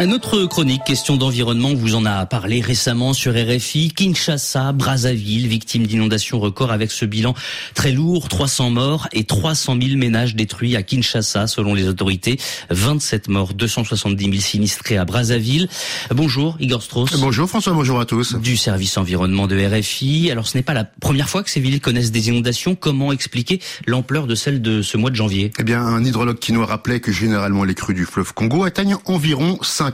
Notre chronique question d'environnement vous en a parlé récemment sur RFI. Kinshasa, Brazzaville, victime d'inondations record avec ce bilan très lourd, 300 morts et 300 000 ménages détruits à Kinshasa selon les autorités. 27 morts, 270 000 sinistrés à Brazzaville. Bonjour Igor Strauss. Bonjour François, bonjour à tous. Du service environnement de RFI. Alors ce n'est pas la première fois que ces villes connaissent des inondations. Comment expliquer l'ampleur de celle de ce mois de janvier? Eh bien un hydrologue qui nous rappelait que généralement les crues du fleuve Congo atteignent environ 5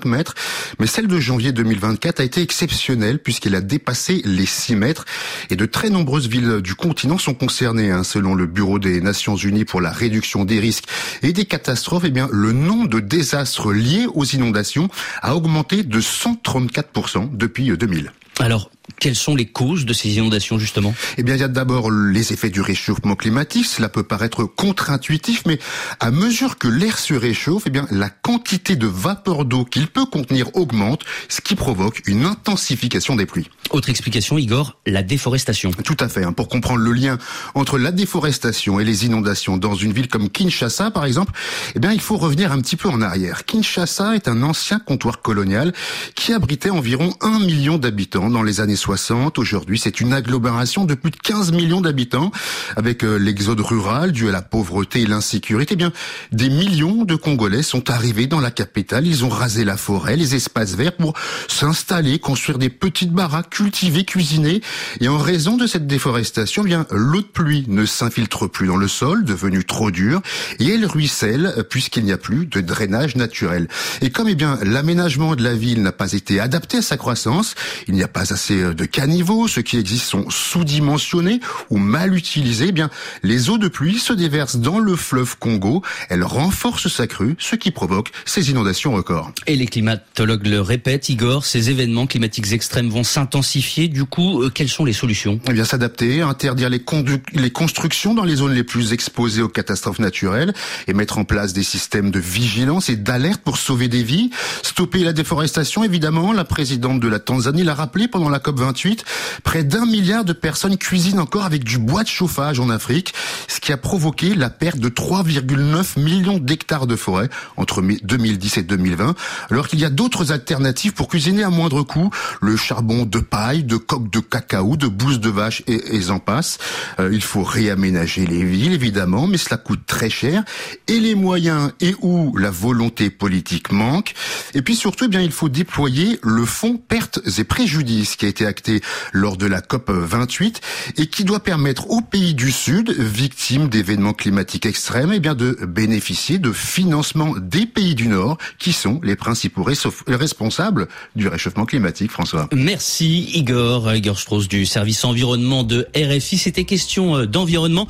Mais celle de janvier 2024 a été exceptionnelle puisqu'elle a dépassé les 6 mètres. Et de très nombreuses villes du continent sont concernées. Hein. Selon le Bureau des Nations Unies pour la réduction des risques et des catastrophes, eh bien, le nombre de désastres liés aux inondations a augmenté de 134% depuis 2000. Alors, quelles sont les causes de ces inondations justement? Eh bien, il y a d'abord les effets du réchauffement climatique. Cela peut paraître contre-intuitif, mais à mesure que l'air se réchauffe, eh bien, la quantité de vapeur d'eau qu'il peut contenir augmente, ce qui provoque une intensification des pluies. Autre explication, Igor, la déforestation. Tout à fait. Hein. Pour comprendre le lien entre la déforestation et les inondations dans une ville comme Kinshasa, par exemple, eh bien, il faut revenir un petit peu en arrière. Kinshasa est un ancien comptoir colonial qui abritait environ un million d'habitants dans les années 60 Aujourd'hui, c'est une agglomération de plus de 15 millions d'habitants, avec euh, l'exode rural dû à la pauvreté et l'insécurité. Eh bien, des millions de Congolais sont arrivés dans la capitale. Ils ont rasé la forêt, les espaces verts pour s'installer, construire des petites baraques, cultiver, cuisiner. Et en raison de cette déforestation, eh bien, l'eau de pluie ne s'infiltre plus dans le sol, devenu trop dur, et elle ruisselle euh, puisqu'il n'y a plus de drainage naturel. Et comme eh bien l'aménagement de la ville n'a pas été adapté à sa croissance, il n'y a pas assez euh, de caniveaux, ceux qui existent sont sous-dimensionnés ou mal utilisés, eh bien, les eaux de pluie se déversent dans le fleuve Congo, elles renforcent sa crue, ce qui provoque ces inondations records. Et les climatologues le répètent, Igor, ces événements climatiques extrêmes vont s'intensifier, du coup, euh, quelles sont les solutions? Eh bien, s'adapter, interdire les, les constructions dans les zones les plus exposées aux catastrophes naturelles et mettre en place des systèmes de vigilance et d'alerte pour sauver des vies, stopper la déforestation, évidemment, la présidente de la Tanzanie l'a rappelé pendant la COP21, près d'un milliard de personnes cuisinent encore avec du bois de chauffage en Afrique, ce qui a provoqué la perte de 3,9 millions d'hectares de forêt entre 2010 et 2020, alors qu'il y a d'autres alternatives pour cuisiner à moindre coût, le charbon de paille, de coque de cacao, de bouse de vache et, et en passe. Euh, il faut réaménager les villes, évidemment, mais cela coûte très cher, et les moyens et où la volonté politique manque. Et puis surtout, eh bien, il faut déployer le fonds pertes et préjudices qui a été activé lors de la COP 28 et qui doit permettre aux pays du Sud, victimes d'événements climatiques extrêmes, eh bien de bénéficier de financement des pays du Nord qui sont les principaux responsables du réchauffement climatique, François. Merci Igor, Igor Strauss du service environnement de RFI. C'était question euh, d'environnement.